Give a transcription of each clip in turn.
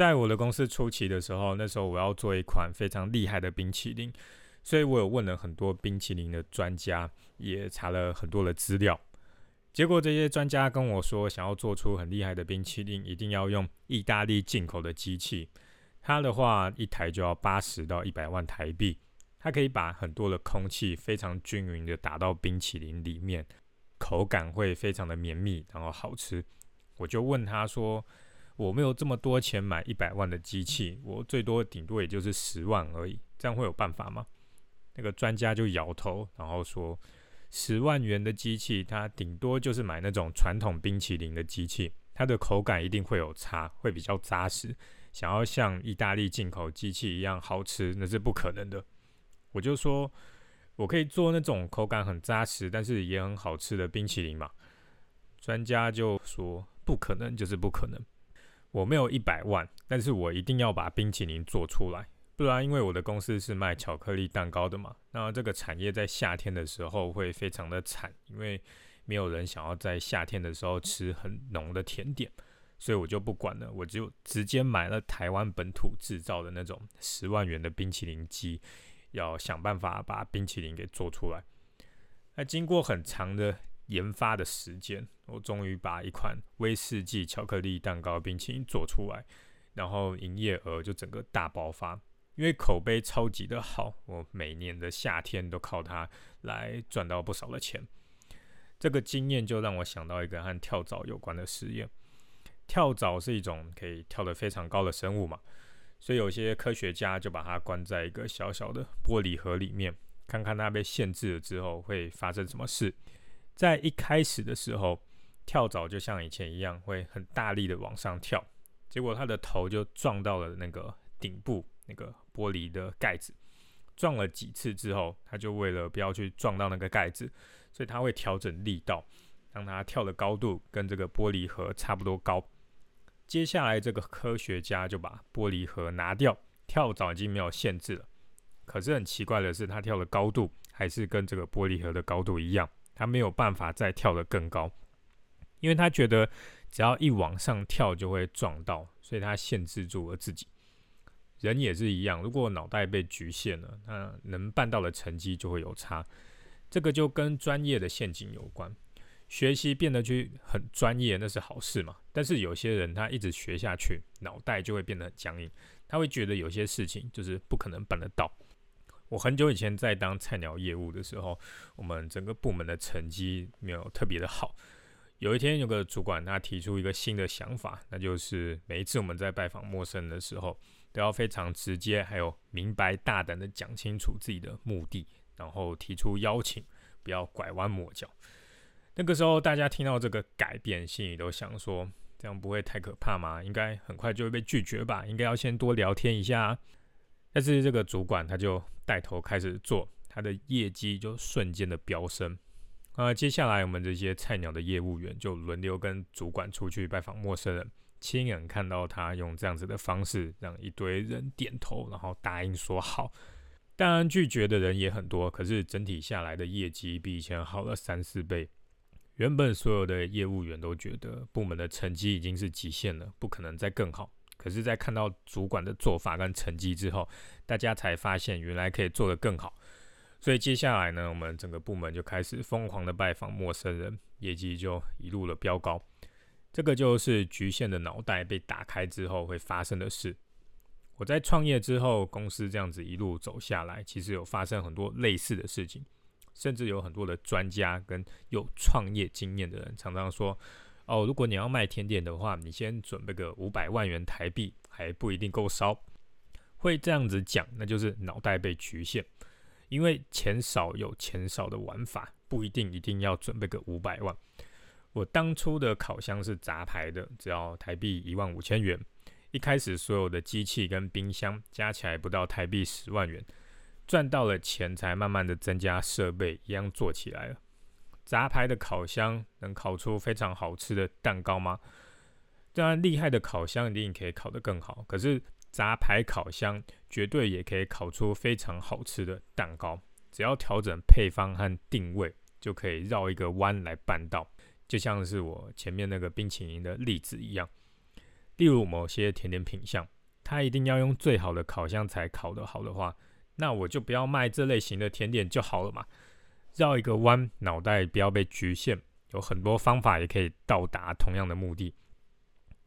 在我的公司初期的时候，那时候我要做一款非常厉害的冰淇淋，所以我有问了很多冰淇淋的专家，也查了很多的资料。结果这些专家跟我说，想要做出很厉害的冰淇淋，一定要用意大利进口的机器。它的话一台就要八十到一百万台币，它可以把很多的空气非常均匀的打到冰淇淋里面，口感会非常的绵密，然后好吃。我就问他说。我没有这么多钱买一百万的机器，我最多顶多也就是十万而已，这样会有办法吗？那个专家就摇头，然后说，十万元的机器，它顶多就是买那种传统冰淇淋的机器，它的口感一定会有差，会比较扎实。想要像意大利进口机器一样好吃，那是不可能的。我就说，我可以做那种口感很扎实，但是也很好吃的冰淇淋嘛。专家就说，不可能，就是不可能。我没有一百万，但是我一定要把冰淇淋做出来，不然因为我的公司是卖巧克力蛋糕的嘛，那这个产业在夏天的时候会非常的惨，因为没有人想要在夏天的时候吃很浓的甜点，所以我就不管了，我就直接买了台湾本土制造的那种十万元的冰淇淋机，要想办法把冰淇淋给做出来。那经过很长的。研发的时间，我终于把一款威士忌巧克力蛋糕冰淇淋做出来，然后营业额就整个大爆发，因为口碑超级的好，我每年的夏天都靠它来赚到不少的钱。这个经验就让我想到一个和跳蚤有关的实验。跳蚤是一种可以跳得非常高的生物嘛，所以有些科学家就把它关在一个小小的玻璃盒里面，看看它被限制了之后会发生什么事。在一开始的时候，跳蚤就像以前一样，会很大力的往上跳，结果它的头就撞到了那个顶部那个玻璃的盖子。撞了几次之后，它就为了不要去撞到那个盖子，所以它会调整力道，让它跳的高度跟这个玻璃盒差不多高。接下来，这个科学家就把玻璃盒拿掉，跳蚤已经没有限制了。可是很奇怪的是，它跳的高度还是跟这个玻璃盒的高度一样。他没有办法再跳得更高，因为他觉得只要一往上跳就会撞到，所以他限制住了自己。人也是一样，如果脑袋被局限了，那能办到的成绩就会有差。这个就跟专业的陷阱有关。学习变得去很专业，那是好事嘛？但是有些人他一直学下去，脑袋就会变得很僵硬，他会觉得有些事情就是不可能办得到。我很久以前在当菜鸟业务的时候，我们整个部门的成绩没有特别的好。有一天，有个主管他提出一个新的想法，那就是每一次我们在拜访陌生人的时候，都要非常直接，还有明白大胆的讲清楚自己的目的，然后提出邀请，不要拐弯抹角。那个时候，大家听到这个改变，心里都想说：这样不会太可怕吗？应该很快就会被拒绝吧？应该要先多聊天一下。但是这个主管他就带头开始做，他的业绩就瞬间的飙升。啊，接下来我们这些菜鸟的业务员就轮流跟主管出去拜访陌生人，亲眼看到他用这样子的方式让一堆人点头，然后答应说好。当然拒绝的人也很多，可是整体下来的业绩比以前好了三四倍。原本所有的业务员都觉得部门的成绩已经是极限了，不可能再更好。可是，在看到主管的做法跟成绩之后，大家才发现原来可以做得更好。所以接下来呢，我们整个部门就开始疯狂的拜访陌生人，业绩就一路的飙高。这个就是局限的脑袋被打开之后会发生的事。我在创业之后，公司这样子一路走下来，其实有发生很多类似的事情，甚至有很多的专家跟有创业经验的人常常说。哦，如果你要卖甜点的话，你先准备个五百万元台币还不一定够烧。会这样子讲，那就是脑袋被局限，因为钱少有钱少的玩法，不一定一定要准备个五百万。我当初的烤箱是杂牌的，只要台币一万五千元。一开始所有的机器跟冰箱加起来不到台币十万元，赚到了钱才慢慢的增加设备，一样做起来了。杂牌的烤箱能烤出非常好吃的蛋糕吗？当然，厉害的烤箱一定可以烤得更好。可是杂牌烤箱绝对也可以烤出非常好吃的蛋糕，只要调整配方和定位，就可以绕一个弯来办到。就像是我前面那个冰淇淋的例子一样。例如某些甜点品相，它一定要用最好的烤箱才烤得好的话，那我就不要卖这类型的甜点就好了嘛。绕一个弯，脑袋不要被局限，有很多方法也可以到达同样的目的。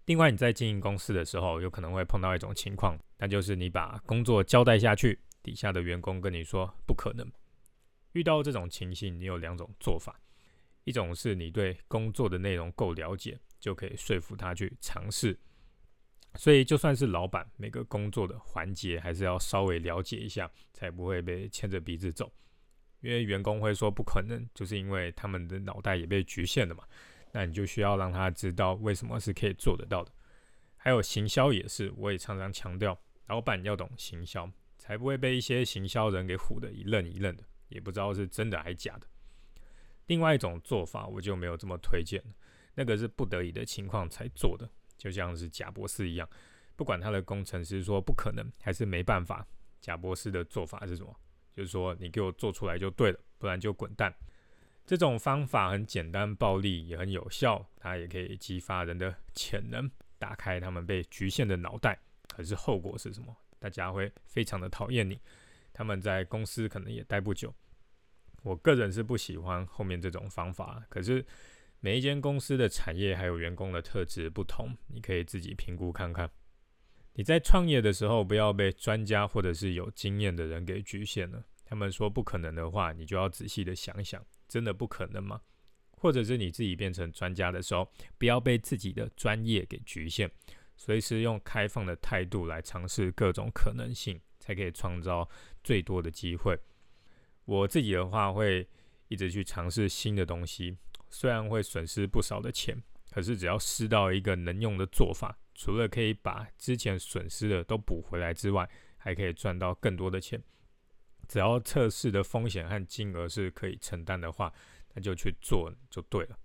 另外，你在经营公司的时候，有可能会碰到一种情况，那就是你把工作交代下去，底下的员工跟你说不可能。遇到这种情形，你有两种做法：一种是你对工作的内容够了解，就可以说服他去尝试。所以，就算是老板，每个工作的环节还是要稍微了解一下，才不会被牵着鼻子走。因为员工会说不可能，就是因为他们的脑袋也被局限了嘛。那你就需要让他知道为什么是可以做得到的。还有行销也是，我也常常强调，老板要懂行销，才不会被一些行销人给唬得一愣一愣的，也不知道是真的还是假的。另外一种做法我就没有这么推荐，那个是不得已的情况才做的，就像是贾博士一样，不管他的工程师说不可能还是没办法，贾博士的做法是什么？就是说你给我做出来就对了，不然就滚蛋。这种方法很简单、暴力，也很有效。它也可以激发人的潜能，打开他们被局限的脑袋。可是后果是什么？大家会非常的讨厌你，他们在公司可能也待不久。我个人是不喜欢后面这种方法。可是每一间公司的产业还有员工的特质不同，你可以自己评估看看。你在创业的时候，不要被专家或者是有经验的人给局限了。他们说不可能的话，你就要仔细的想想。真的不可能吗？或者是你自己变成专家的时候，不要被自己的专业给局限，随时用开放的态度来尝试各种可能性，才可以创造最多的机会。我自己的话会一直去尝试新的东西，虽然会损失不少的钱，可是只要试到一个能用的做法，除了可以把之前损失的都补回来之外，还可以赚到更多的钱。只要测试的风险和金额是可以承担的话，那就去做就对了。